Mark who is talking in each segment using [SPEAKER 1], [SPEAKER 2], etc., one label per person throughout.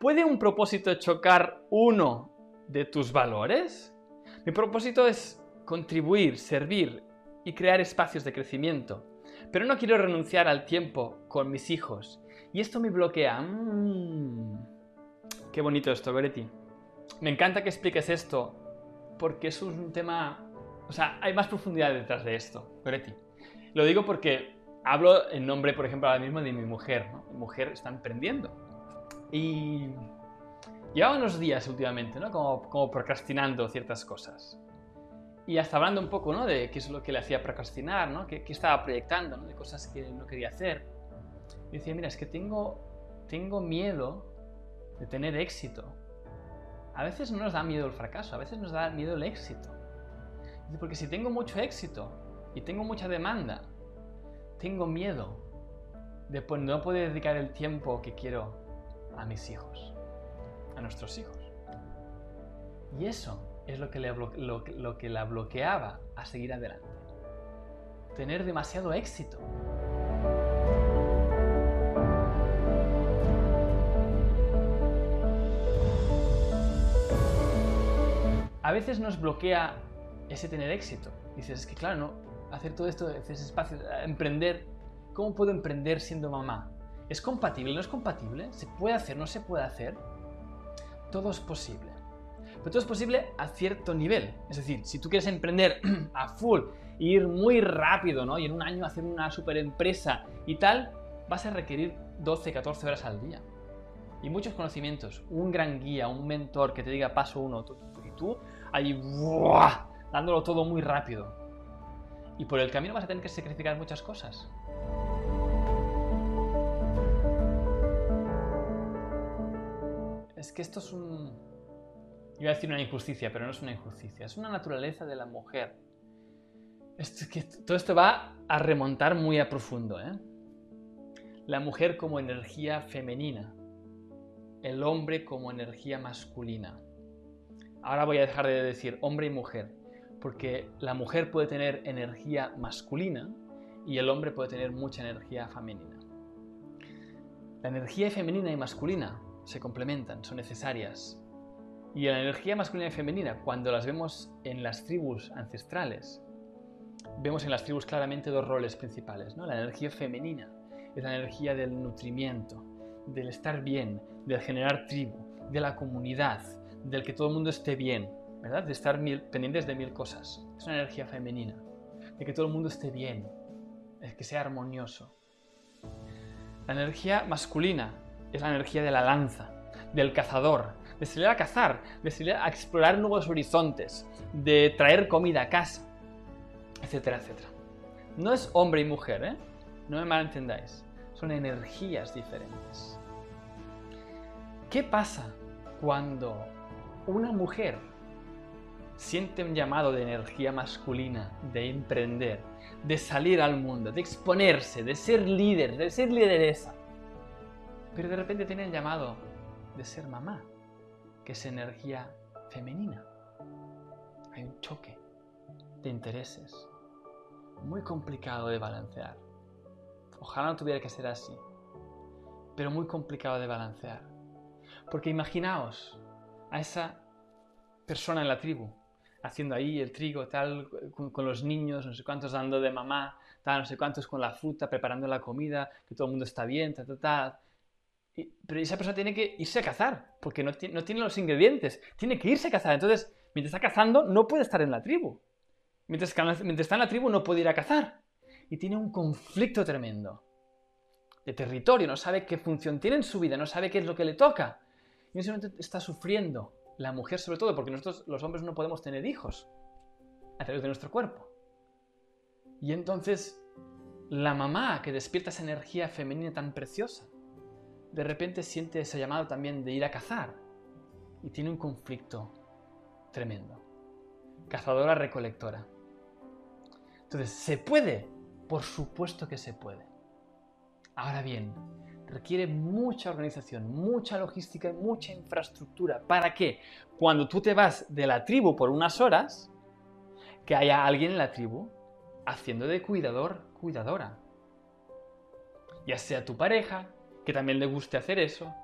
[SPEAKER 1] ¿Puede un propósito chocar uno de tus valores? Mi propósito es contribuir, servir y crear espacios de crecimiento. Pero no quiero renunciar al tiempo con mis hijos. Y esto me bloquea. Mm. Qué bonito esto, Goretti. Me encanta que expliques esto porque es un tema... O sea, hay más profundidad detrás de esto, Goretti. Lo digo porque hablo en nombre, por ejemplo, ahora mismo de mi mujer. Mi mujer está emprendiendo. Y lleva unos días últimamente, ¿no? Como, como procrastinando ciertas cosas. Y hasta hablando un poco, ¿no? De qué es lo que le hacía procrastinar, ¿no? Qué, estaba proyectando, ¿no? De cosas que no quería hacer. Y decía, mira, es que tengo, tengo miedo de tener éxito. A veces no nos da miedo el fracaso, a veces nos da miedo el éxito. Porque si tengo mucho éxito y tengo mucha demanda, tengo miedo de no poder dedicar el tiempo que quiero a mis hijos, a nuestros hijos. Y eso es lo que, lo, que la bloqueaba a seguir adelante. Tener demasiado éxito. A veces nos bloquea ese tener éxito. Dices, es que claro, no, hacer todo esto, ese espacio, emprender, ¿cómo puedo emprender siendo mamá? ¿Es compatible? ¿No es compatible? ¿Se puede hacer? ¿No se puede hacer? Todo es posible. Pero todo es posible a cierto nivel. Es decir, si tú quieres emprender a full, ir muy rápido, ¿no? Y en un año hacer una super empresa y tal, vas a requerir 12, 14 horas al día. Y muchos conocimientos, un gran guía, un mentor que te diga paso uno, y tú ahí, dándolo todo muy rápido. Y por el camino vas a tener que sacrificar muchas cosas. Es que esto es un, Iba a decir una injusticia, pero no es una injusticia, es una naturaleza de la mujer. que todo esto va a remontar muy a profundo. ¿eh? La mujer como energía femenina, el hombre como energía masculina. Ahora voy a dejar de decir hombre y mujer, porque la mujer puede tener energía masculina y el hombre puede tener mucha energía femenina. La energía femenina y masculina se complementan, son necesarias. Y la energía masculina y femenina, cuando las vemos en las tribus ancestrales, vemos en las tribus claramente dos roles principales. ¿no? La energía femenina es la energía del nutrimiento, del estar bien, del generar tribu, de la comunidad, del que todo el mundo esté bien, ¿verdad? De estar pendientes de mil cosas. Es una energía femenina, de que todo el mundo esté bien, que sea armonioso. La energía masculina es la energía de la lanza, del cazador, de salir a cazar, de salir a explorar nuevos horizontes, de traer comida a casa, etcétera, etcétera. No es hombre y mujer, ¿eh? No me malentendáis. Son energías diferentes. ¿Qué pasa cuando una mujer siente un llamado de energía masculina, de emprender, de salir al mundo, de exponerse, de ser líder, de ser lideresa? Pero de repente tiene el llamado de ser mamá que es energía femenina. Hay un choque de intereses muy complicado de balancear. Ojalá no tuviera que ser así, pero muy complicado de balancear. Porque imaginaos a esa persona en la tribu, haciendo ahí el trigo, tal, con, los niños, no sé cuántos dando de mamá, tal, no sé cuántos con la fruta, preparando la comida, que todo el mundo está bien, tal, tal, tal, pero esa persona tiene que irse a cazar, porque no, tiene los ingredientes. Tiene que irse a cazar. Entonces, mientras está cazando, no puede estar en la tribu. Mientras, mientras está en la tribu, no puede ir a cazar. Y tiene un conflicto tremendo de territorio, no sabe qué función tiene en su vida, no sabe qué es lo que le toca. Y en ese está sufriendo, la mujer sobre todo, porque nosotros los hombres no podemos tener hijos a través de nuestro cuerpo. Y entonces la mamá que despierta esa energía femenina tan preciosa, de repente siente ese llamado también de ir a cazar y tiene un conflicto tremendo. Cazadora recolectora. Entonces, ¿se puede? Por supuesto que se puede. Ahora bien, requiere mucha organización, mucha logística y mucha infraestructura. ¿Para qué? Cuando tú te vas de la tribu por unas horas, que haya alguien en la tribu haciendo de cuidador, cuidadora. Ya sea tu pareja, que también le guste hacer eso.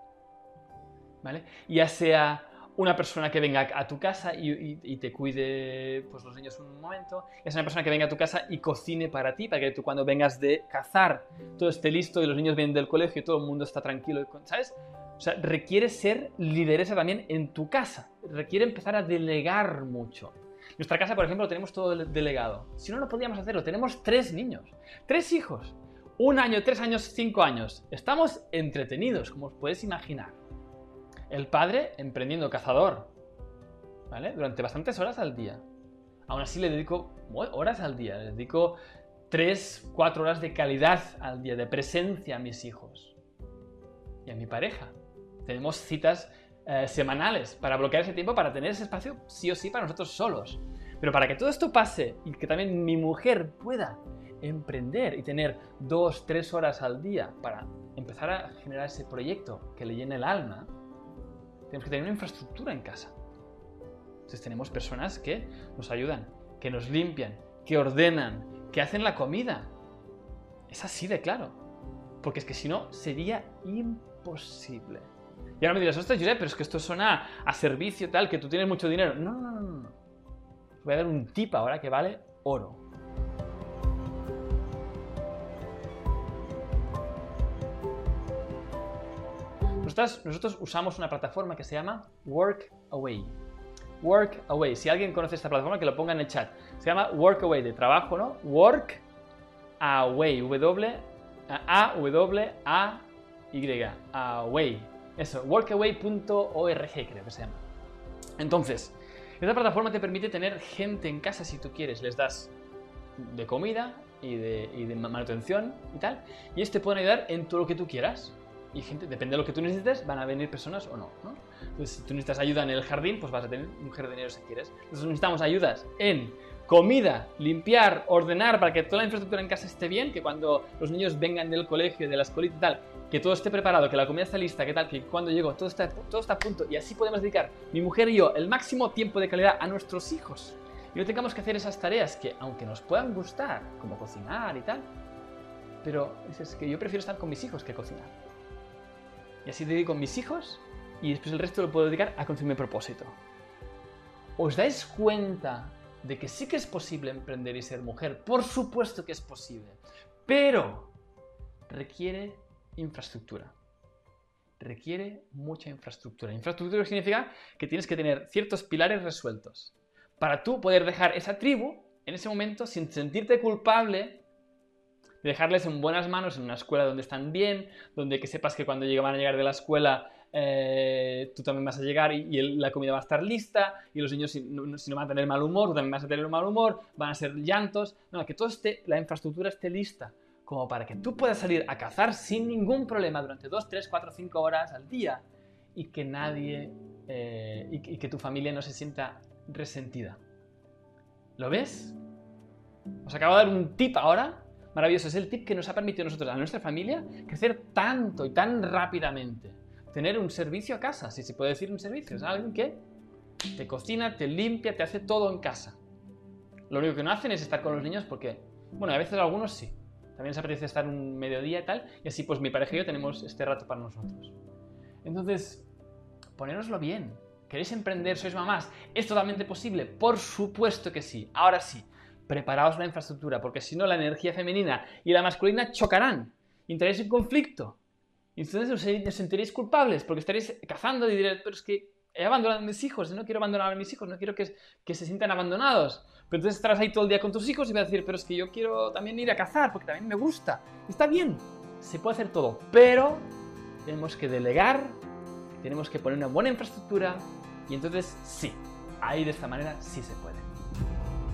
[SPEAKER 1] ¿vale? Ya sea una persona que venga a tu casa y, te cuide pues, los niños un momento, es una persona que venga a tu casa y cocine para ti, para que tú cuando vengas de cazar todo esté listo y los niños vienen del colegio y todo el mundo está tranquilo, ¿sabes? O sea, requiere ser lideresa también en tu casa, requiere empezar a delegar mucho. Nuestra casa, por ejemplo, tenemos todo delegado. Si no, lo podríamos hacerlo. Tenemos tres niños, tres hijos, un año, tres años, cinco años. Estamos entretenidos, como os puedes imaginar. El padre emprendiendo cazador, ¿vale? Durante bastantes horas al día. Aún así le dedico horas al día, le dedico 3, 4 horas de calidad al día, de presencia a mis hijos y a mi pareja. Tenemos citas eh, semanales para bloquear ese tiempo, para tener ese espacio sí o sí para nosotros solos. Pero para que todo esto pase y que también mi mujer pueda emprender y tener 2, 3 horas al día para empezar a generar ese proyecto que le llene el alma, tenemos que tener una infraestructura en casa. Entonces tenemos personas que nos ayudan, que nos limpian, que ordenan, que hacen la comida. Es así de claro. Porque es que si no, sería imposible. Y ahora me dirás, ostras, Josep, pero es que esto suena a servicio tal, que tú tienes mucho dinero. No, no, no, no. Voy a dar un tip ahora que vale oro. Nosotros, usamos una plataforma que se llama Workaway. Workaway. Si alguien conoce esta plataforma, que lo ponga en el chat. Se llama Workaway, de trabajo, ¿no? Work Away. W A W A Y. Away. Eso, workaway.org creo que se llama. Entonces, esta plataforma te permite tener gente en casa si tú quieres. Les das de comida y de, y manutención y tal. Y ellos te pueden ayudar en todo lo que tú quieras y gente, depende de lo que tú necesites, van a venir personas o no, ¿no? Entonces, si tú necesitas ayuda en el jardín, pues vas a tener un jardinero si quieres. Entonces, necesitamos ayudas en comida, limpiar, ordenar para que toda la infraestructura en casa esté bien, que cuando los niños vengan del colegio, de la escuelita y tal, que todo esté preparado, que la comida esté lista, que tal, que cuando llego todo está, todo está a punto y así podemos dedicar, mi mujer y yo, el máximo tiempo de calidad a nuestros hijos. Y no tengamos que hacer esas tareas que, aunque nos puedan gustar, como cocinar y tal, pero es que yo prefiero estar con mis hijos que cocinar. Y así dedico a mis hijos y después el resto lo puedo dedicar a cumplir mi propósito. ¿Os dais cuenta de que sí que es posible emprender y ser mujer? Por supuesto que es posible, pero requiere infraestructura. Requiere mucha infraestructura. Infraestructura significa que tienes que tener ciertos pilares resueltos para tú poder dejar esa tribu en ese momento sin sentirte culpable dejarles en buenas manos en una escuela donde están bien, donde que sepas que cuando van a llegar de la escuela eh, tú también vas a llegar y, la comida va a estar lista y los niños si no, van a tener mal humor, tú también vas a tener mal humor, van a ser llantos, no, que todo la infraestructura esté lista como para que tú puedas salir a cazar sin ningún problema durante 2, 3, 4, 5 horas al día y que nadie eh, y que tu familia no se sienta resentida. ¿Lo ves? Os acabo de dar un tip ahora maravilloso. Es el tip que nos ha permitido a nosotros, a nuestra familia, crecer tanto y tan rápidamente. Tener un servicio a casa, si se puede decir un servicio. Es alguien que te cocina, te limpia, te hace todo en casa. Lo único que no hacen es estar con los niños porque, bueno, a veces algunos sí. También se apetece estar un mediodía y tal. Y así pues mi pareja y yo tenemos este rato para nosotros. Entonces, ponéroslo bien. ¿Queréis emprender? ¿Sois mamás? ¿Es totalmente posible? Por supuesto que sí. Ahora sí preparaos la infraestructura, porque si no la energía femenina y la masculina chocarán, entraréis en conflicto. Y entonces os, sentiréis culpables, porque estaréis cazando y diréis, pero es que he abandonado a mis hijos, no quiero abandonar a mis hijos, no quiero que, que se sientan abandonados. Pero entonces estarás ahí todo el día con tus hijos y vas a decir, pero es que yo quiero también ir a cazar, porque también me gusta. Está bien, se puede hacer todo, pero tenemos que delegar, tenemos que poner una buena infraestructura y entonces sí, ahí de esta manera sí se puede.